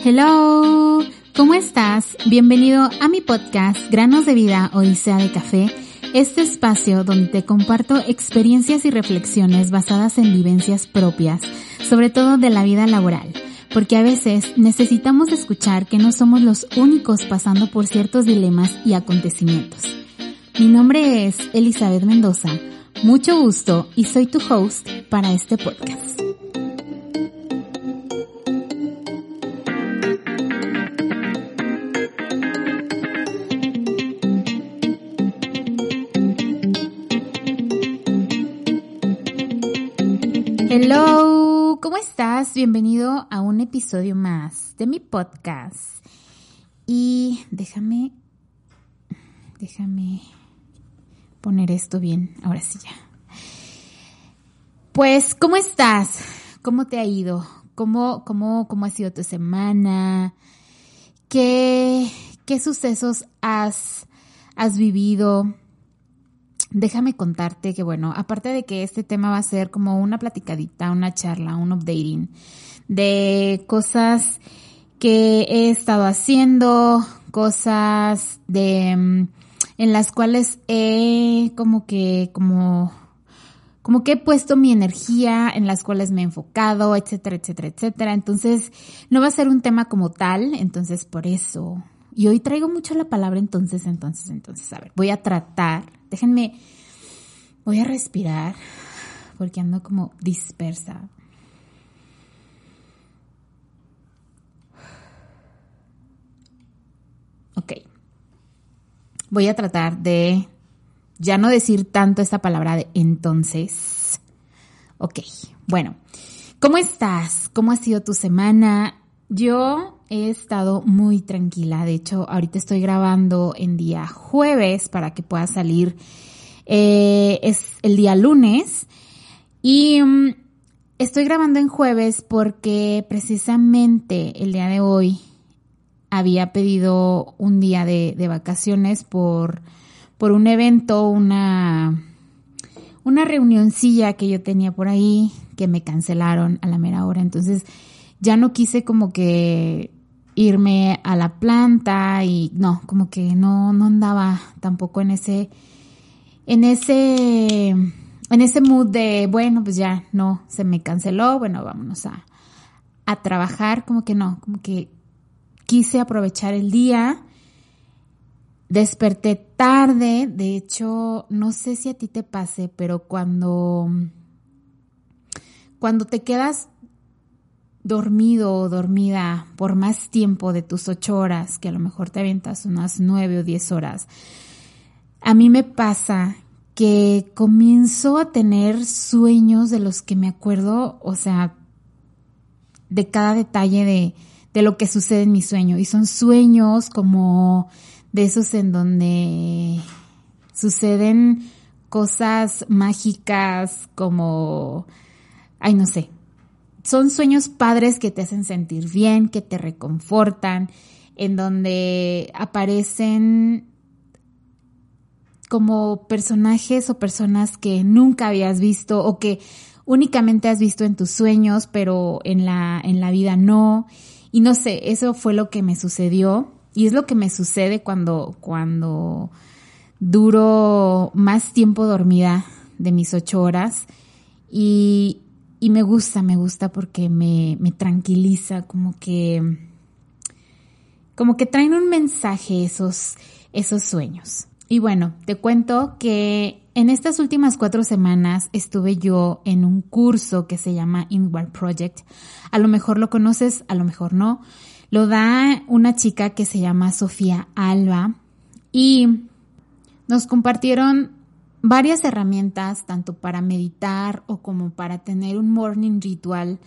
Hello, ¿cómo estás? Bienvenido a mi podcast Granos de Vida Odisea de Café, este espacio donde te comparto experiencias y reflexiones basadas en vivencias propias, sobre todo de la vida laboral, porque a veces necesitamos escuchar que no somos los únicos pasando por ciertos dilemas y acontecimientos. Mi nombre es Elizabeth Mendoza, mucho gusto y soy tu host para este podcast. Bienvenido a un episodio más de mi podcast. Y déjame, déjame poner esto bien, ahora sí ya. Pues, ¿cómo estás? ¿Cómo te ha ido? ¿Cómo, cómo, cómo ha sido tu semana? ¿Qué, qué sucesos has, has vivido? Déjame contarte que, bueno, aparte de que este tema va a ser como una platicadita, una charla, un updating de cosas que he estado haciendo, cosas de mm, en las cuales he como que como como que he puesto mi energía, en las cuales me he enfocado, etcétera, etcétera, etcétera. Entonces, no va a ser un tema como tal, entonces por eso. Y hoy traigo mucho la palabra entonces, entonces, entonces, a ver, voy a tratar Déjenme, voy a respirar porque ando como dispersa. Ok. Voy a tratar de ya no decir tanto esta palabra de entonces. Ok, bueno, ¿cómo estás? ¿Cómo ha sido tu semana? Yo he estado muy tranquila. De hecho, ahorita estoy grabando en día jueves para que pueda salir. Eh, es el día lunes. Y mm, estoy grabando en jueves porque precisamente el día de hoy había pedido un día de, de vacaciones por, por un evento, una, una reunioncilla que yo tenía por ahí que me cancelaron a la mera hora. Entonces, ya no quise como que irme a la planta y no, como que no, no andaba tampoco en ese, en ese, en ese mood de, bueno, pues ya no, se me canceló, bueno, vámonos a, a trabajar, como que no, como que quise aprovechar el día, desperté tarde, de hecho, no sé si a ti te pase, pero cuando, cuando te quedas dormido o dormida por más tiempo de tus ocho horas, que a lo mejor te avientas unas nueve o diez horas, a mí me pasa que comienzo a tener sueños de los que me acuerdo, o sea, de cada detalle de, de lo que sucede en mi sueño. Y son sueños como de esos en donde suceden cosas mágicas como, ay, no sé, son sueños padres que te hacen sentir bien, que te reconfortan, en donde aparecen como personajes o personas que nunca habías visto o que únicamente has visto en tus sueños, pero en la, en la vida no. Y no sé, eso fue lo que me sucedió y es lo que me sucede cuando, cuando duro más tiempo dormida de mis ocho horas. Y, y me gusta, me gusta porque me, me tranquiliza, como que, como que traen un mensaje esos, esos sueños. Y bueno, te cuento que en estas últimas cuatro semanas estuve yo en un curso que se llama Inward Project. A lo mejor lo conoces, a lo mejor no. Lo da una chica que se llama Sofía Alba y nos compartieron varias herramientas, tanto para meditar o como para tener un morning ritual.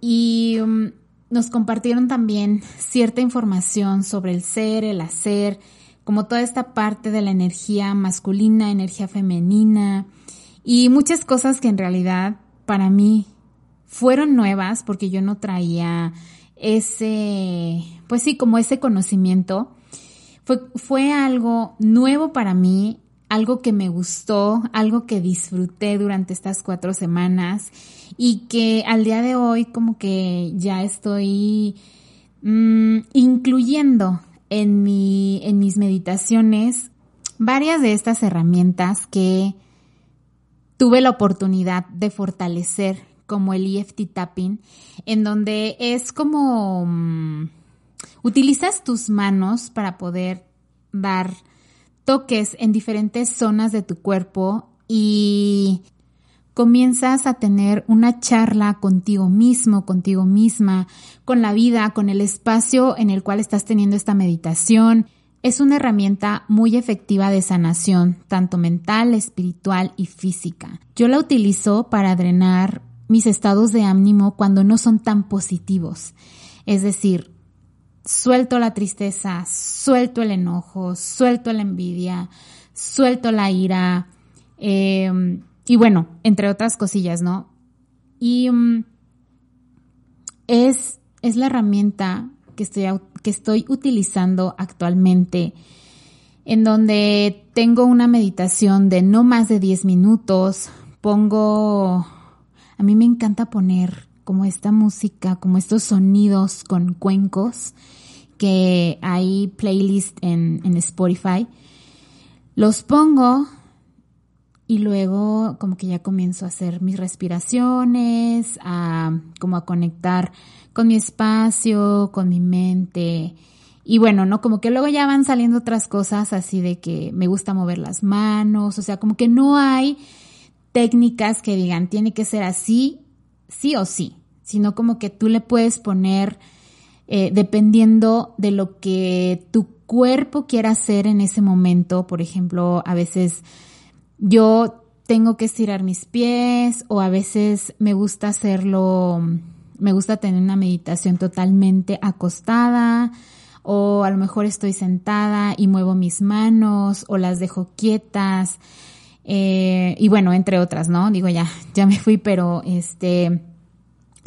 Y um, nos compartieron también cierta información sobre el ser, el hacer, como toda esta parte de la energía masculina, energía femenina y muchas cosas que en realidad para mí fueron nuevas porque yo no traía ese, pues sí, como ese conocimiento. Fue, fue algo nuevo para mí, algo que me gustó, algo que disfruté durante estas cuatro semanas y que al día de hoy como que ya estoy mm, incluyendo en, mi, en mis meditaciones varias de estas herramientas que tuve la oportunidad de fortalecer como el EFT tapping, en donde es como mm, utilizas tus manos para poder dar toques en diferentes zonas de tu cuerpo y comienzas a tener una charla contigo mismo, contigo misma, con la vida, con el espacio en el cual estás teniendo esta meditación. Es una herramienta muy efectiva de sanación, tanto mental, espiritual y física. Yo la utilizo para drenar mis estados de ánimo cuando no son tan positivos. Es decir, suelto la tristeza, suelto el enojo, suelto la envidia, suelto la ira, em, y bueno, entre otras cosillas, ¿no? Y mm, es, es la herramienta que estoy, que estoy utilizando actualmente, en donde tengo una meditación de no más de 10 minutos, pongo, a mí me encanta poner como esta música, como estos sonidos con cuencos, que hay playlist en, en Spotify. Los pongo y luego como que ya comienzo a hacer mis respiraciones, a como a conectar con mi espacio, con mi mente. Y bueno, ¿no? Como que luego ya van saliendo otras cosas así de que me gusta mover las manos, o sea, como que no hay técnicas que digan tiene que ser así, sí o sí, sino como que tú le puedes poner eh, dependiendo de lo que tu cuerpo quiera hacer en ese momento. Por ejemplo, a veces yo tengo que estirar mis pies o a veces me gusta hacerlo, me gusta tener una meditación totalmente acostada o a lo mejor estoy sentada y muevo mis manos o las dejo quietas. Eh, y bueno, entre otras, ¿no? Digo, ya, ya me fui, pero este,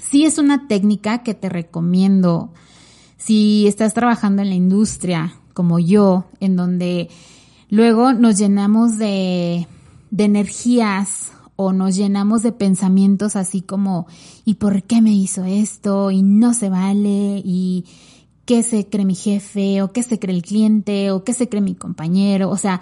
sí es una técnica que te recomiendo. Si estás trabajando en la industria como yo, en donde luego nos llenamos de, de energías o nos llenamos de pensamientos así como, ¿y por qué me hizo esto? Y no se vale, y qué se cree mi jefe, o qué se cree el cliente, o qué se cree mi compañero, o sea,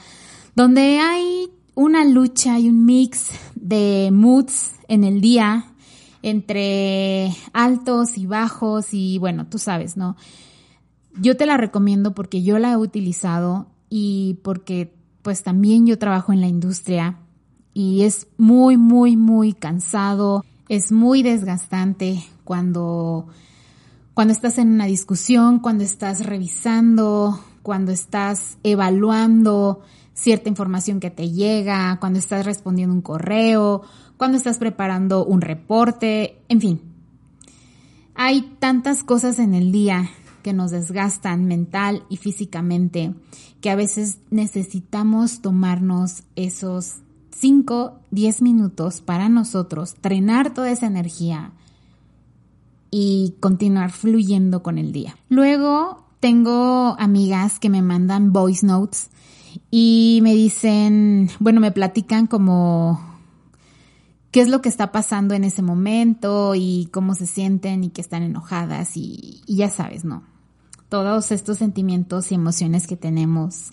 donde hay una lucha y un mix de moods en el día, entre altos y bajos y bueno, tú sabes, ¿no? Yo te la recomiendo porque yo la he utilizado y porque pues también yo trabajo en la industria y es muy, muy, muy cansado, es muy desgastante cuando, cuando estás en una discusión, cuando estás revisando, cuando estás evaluando cierta información que te llega, cuando estás respondiendo un correo, cuando estás preparando un reporte, en fin. Hay tantas cosas en el día que nos desgastan mental y físicamente que a veces necesitamos tomarnos esos 5, 10 minutos para nosotros, trenar toda esa energía y continuar fluyendo con el día. Luego tengo amigas que me mandan voice notes y me dicen, bueno, me platican como qué es lo que está pasando en ese momento y cómo se sienten y que están enojadas y, ya sabes, ¿no? Todos estos sentimientos y emociones que tenemos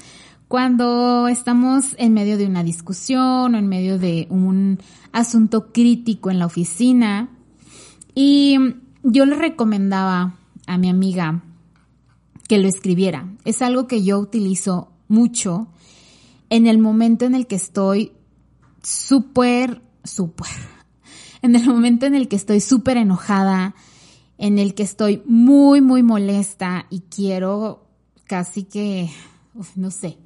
cuando estamos en medio de una discusión o en medio de un asunto crítico en la oficina. Y yo le recomendaba a mi amiga que lo escribiera. Es algo que yo utilizo mucho en el momento en el que estoy súper, súper, en el momento en el que estoy súper enojada, en el que estoy muy, muy molesta y quiero casi que, no sé.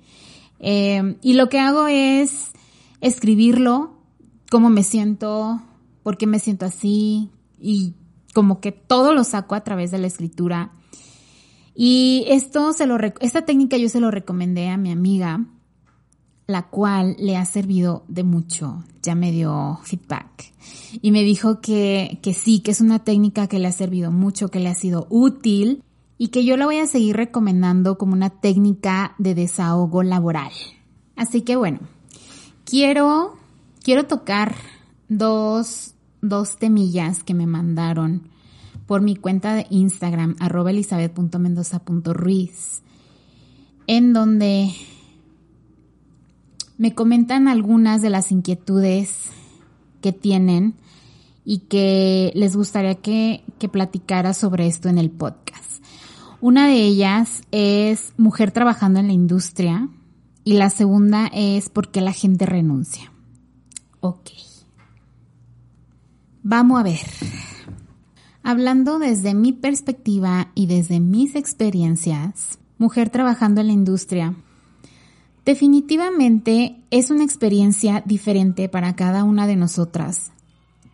Em, y lo que hago es escribirlo, cómo me siento, por qué me siento así y como que todo lo saco a través de la escritura. Y esto se lo, esta técnica yo se lo recomendé a mi amiga, la cual le ha servido de mucho. Ya me dio feedback. Y me dijo que, que sí, que es una técnica que le ha servido mucho, que le ha sido útil y que yo la voy a seguir recomendando como una técnica de desahogo laboral. Así que bueno, quiero, quiero tocar dos, dos temillas que me mandaron por mi cuenta de Instagram, arroba elizabeth.mendoza.ruiz, en donde me comentan algunas de las inquietudes que tienen y que les gustaría que, que platicara sobre esto en el podcast. Una de ellas es mujer trabajando en la industria y la segunda es por qué la gente renuncia. Ok. Vamos a ver. Hablando desde mi perspectiva y desde mis experiencias, mujer trabajando en la industria, definitivamente es una experiencia diferente para cada una de nosotras,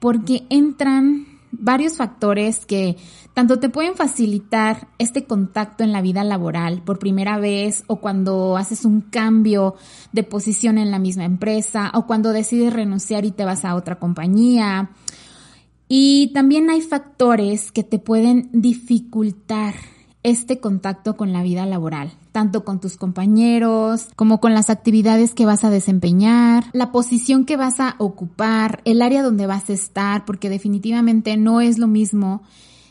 porque entran varios factores que tanto te pueden facilitar este contacto en la vida laboral por primera vez o cuando haces un cambio de posición en la misma empresa o cuando decides renunciar y te vas a otra compañía. Y también hay factores que te pueden dificultar este contacto con la vida laboral, tanto con tus compañeros como con las actividades que vas a desempeñar, la posición que vas a ocupar, el área donde vas a estar, porque definitivamente no es lo mismo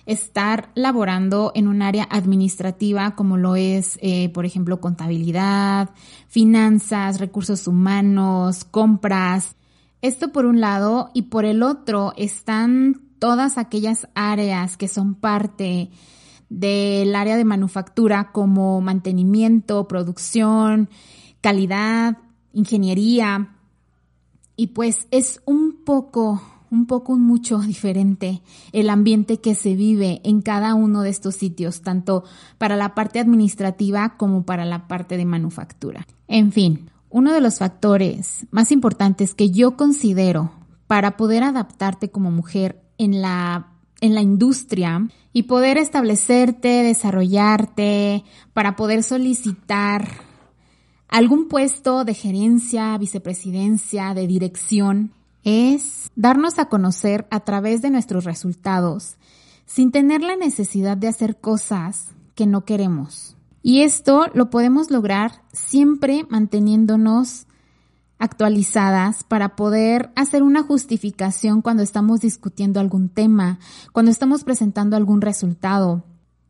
estar laborando en un área administrativa como lo es, eh, por ejemplo, contabilidad, finanzas, recursos humanos, compras. Esto por un lado y por el otro están todas aquellas áreas que son parte del área de manufactura como mantenimiento, producción, calidad, ingeniería. Y pues es un poco, un poco mucho diferente el ambiente que se vive en cada uno de estos sitios, tanto para la parte administrativa como para la parte de manufactura. En fin, uno de los factores más importantes que yo considero para poder adaptarte como mujer en la en la industria y poder establecerte, desarrollarte, para poder solicitar algún puesto de gerencia, vicepresidencia, de dirección, es darnos a conocer a través de nuestros resultados, sin tener la necesidad de hacer cosas que no queremos. Y esto lo podemos lograr siempre manteniéndonos actualizadas para poder hacer una justificación cuando estamos discutiendo algún tema, cuando estamos presentando algún resultado.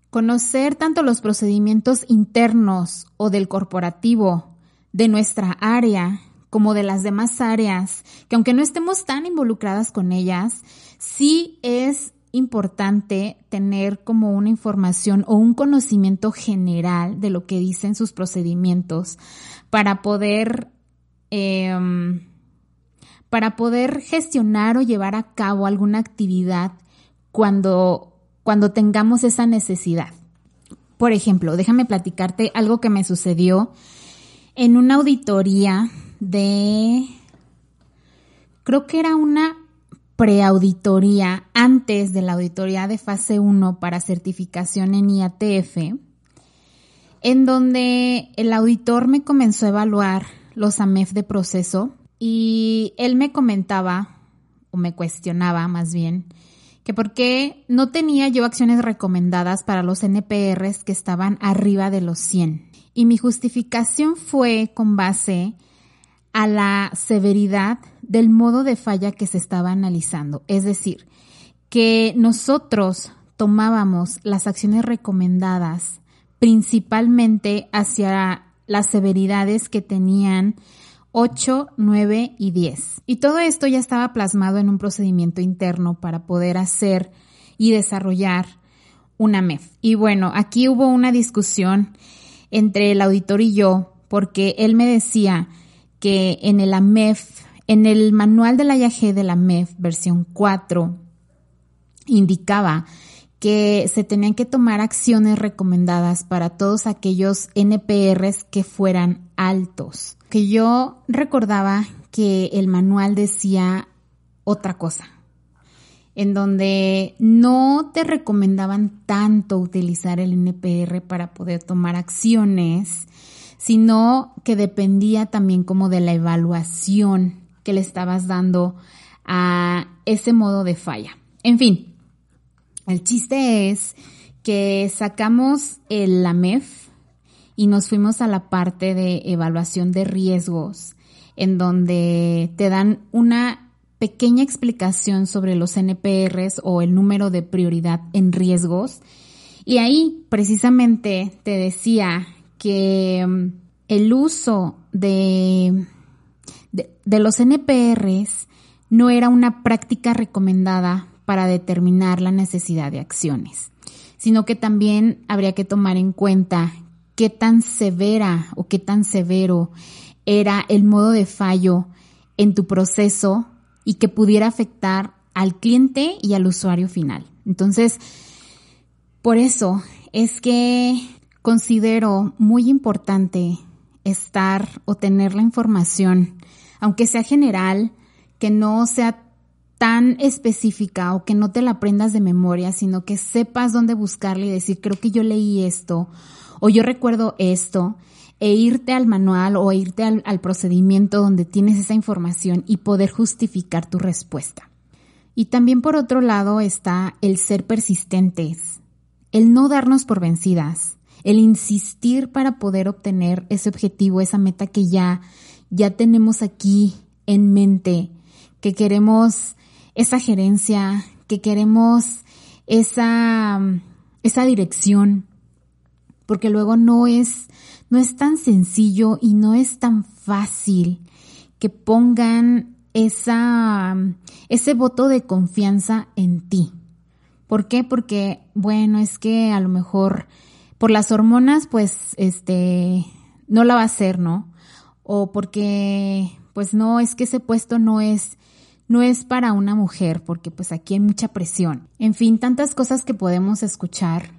Conocer tanto los procedimientos internos o del corporativo de nuestra área como de las demás áreas, que aunque no estemos tan involucradas con ellas, sí es importante tener como una información o un conocimiento general de lo que dicen sus procedimientos para poder Em, para poder gestionar o llevar a cabo alguna actividad cuando, cuando tengamos esa necesidad. Por ejemplo, déjame platicarte algo que me sucedió en una auditoría de, creo que era una preauditoría antes de la auditoría de fase 1 para certificación en IATF, en donde el auditor me comenzó a evaluar los AMEF de proceso y él me comentaba, o me cuestionaba más bien, que por qué no tenía yo acciones recomendadas para los NPRs que estaban arriba de los 100. Y mi justificación fue con base a la severidad del modo de falla que se estaba analizando. Es decir, que nosotros tomábamos las acciones recomendadas principalmente hacia las severidades que tenían 8, 9 y 10. Y todo esto ya estaba plasmado en un procedimiento interno para poder hacer y desarrollar una MEF. Y bueno, aquí hubo una discusión entre el auditor y yo porque él me decía que en el AMEF, en el manual de la IAG de la MEF versión 4, indicaba que se tenían que tomar acciones recomendadas para todos aquellos NPRs que fueran altos. Que yo recordaba que el manual decía otra cosa. en donde no te recomendaban tanto utilizar el NPR para poder tomar acciones, sino que dependía también como de la evaluación que le estabas dando a ese modo de falla. En fin, el chiste es que sacamos el AMEF y nos fuimos a la parte de evaluación de riesgos, en donde te dan una pequeña explicación sobre los NPRs o el número de prioridad en riesgos. Y ahí precisamente te decía que mm, el uso de, de, de los NPRs no era una práctica recomendada para determinar la necesidad de acciones, sino que también habría que tomar en cuenta qué tan severa o qué tan severo era el modo de fallo en tu proceso y que pudiera afectar al cliente y al usuario final. Entonces, por eso es que considero muy importante estar o tener la información, aunque sea general, que no sea tan específica o que no te la aprendas de memoria, sino que sepas dónde buscarle y decir, creo que yo leí esto o yo recuerdo esto e irte al manual o irte al, procedimiento donde tienes esa información y poder justificar tu respuesta. Y también por otro lado está el ser persistentes, el no darnos por vencidas, el insistir para poder obtener ese objetivo, esa meta que ya, ya tenemos aquí en mente, que queremos esa gerencia, que queremos esa, esa dirección, porque luego no es, no es tan sencillo y no es tan fácil que pongan esa, ese voto de confianza en ti. ¿Por qué? Porque, bueno, es que a lo mejor por las hormonas, pues, este, no la va a hacer, ¿no? O porque, pues no, es que ese puesto no es, no es para una mujer, porque pues aquí hay mucha presión. En fin, tantas cosas que podemos escuchar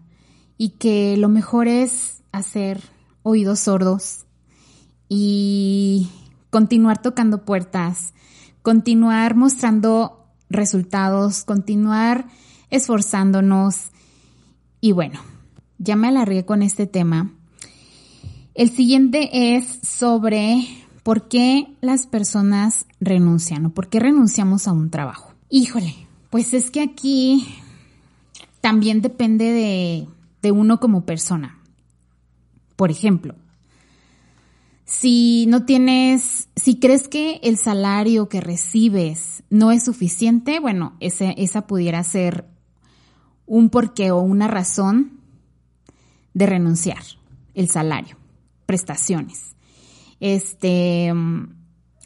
y que lo mejor es hacer oídos sordos y continuar tocando puertas, continuar mostrando resultados, continuar esforzándonos y bueno, ya me alargué con este tema. El siguiente es sobre por qué las personas renuncian o por qué renunciamos a un trabajo. Híjole, pues es que aquí también depende de de uno como persona. Por ejemplo, si no tienes, si crees que el salario que recibes no es suficiente, bueno, ese, esa pudiera ser un porqué o una razón de renunciar, el salario, prestaciones. Este,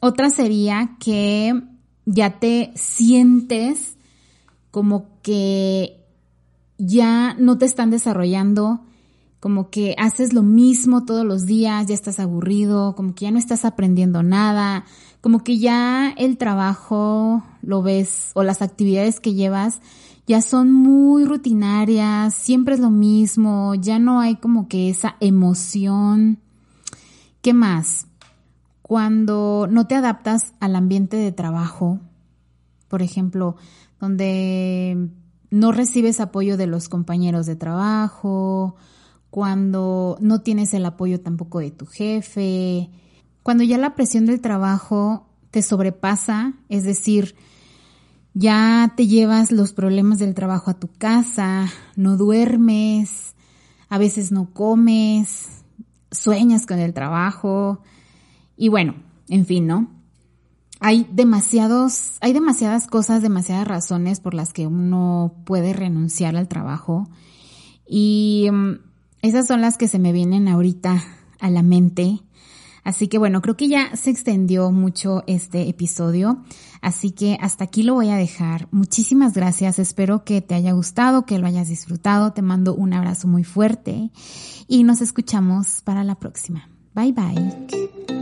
otra sería que ya te sientes como que ya no te están desarrollando, como que haces lo mismo todos los días, ya estás aburrido, como que ya no estás aprendiendo nada, como que ya el trabajo lo ves o las actividades que llevas ya son muy rutinarias, siempre es lo mismo, ya no hay como que esa emoción. ¿Qué más? Cuando no te adaptas al ambiente de trabajo, por ejemplo, donde no recibes apoyo de los compañeros de trabajo, cuando no tienes el apoyo tampoco de tu jefe, cuando ya la presión del trabajo te sobrepasa, es decir, ya te llevas los problemas del trabajo a tu casa, no duermes, a veces no comes, sueñas con el trabajo y bueno, en fin, ¿no? hay demasiados, hay demasiadas cosas, demasiadas razones por las que uno puede renunciar al trabajo. Y mm, esas son las que se me vienen ahorita a la mente. Así que bueno, creo que ya se extendió mucho este episodio, así que hasta aquí lo voy a dejar. Muchísimas gracias, espero que te haya gustado, que lo hayas disfrutado, te mando un abrazo muy fuerte y nos escuchamos para la próxima. Bye bye.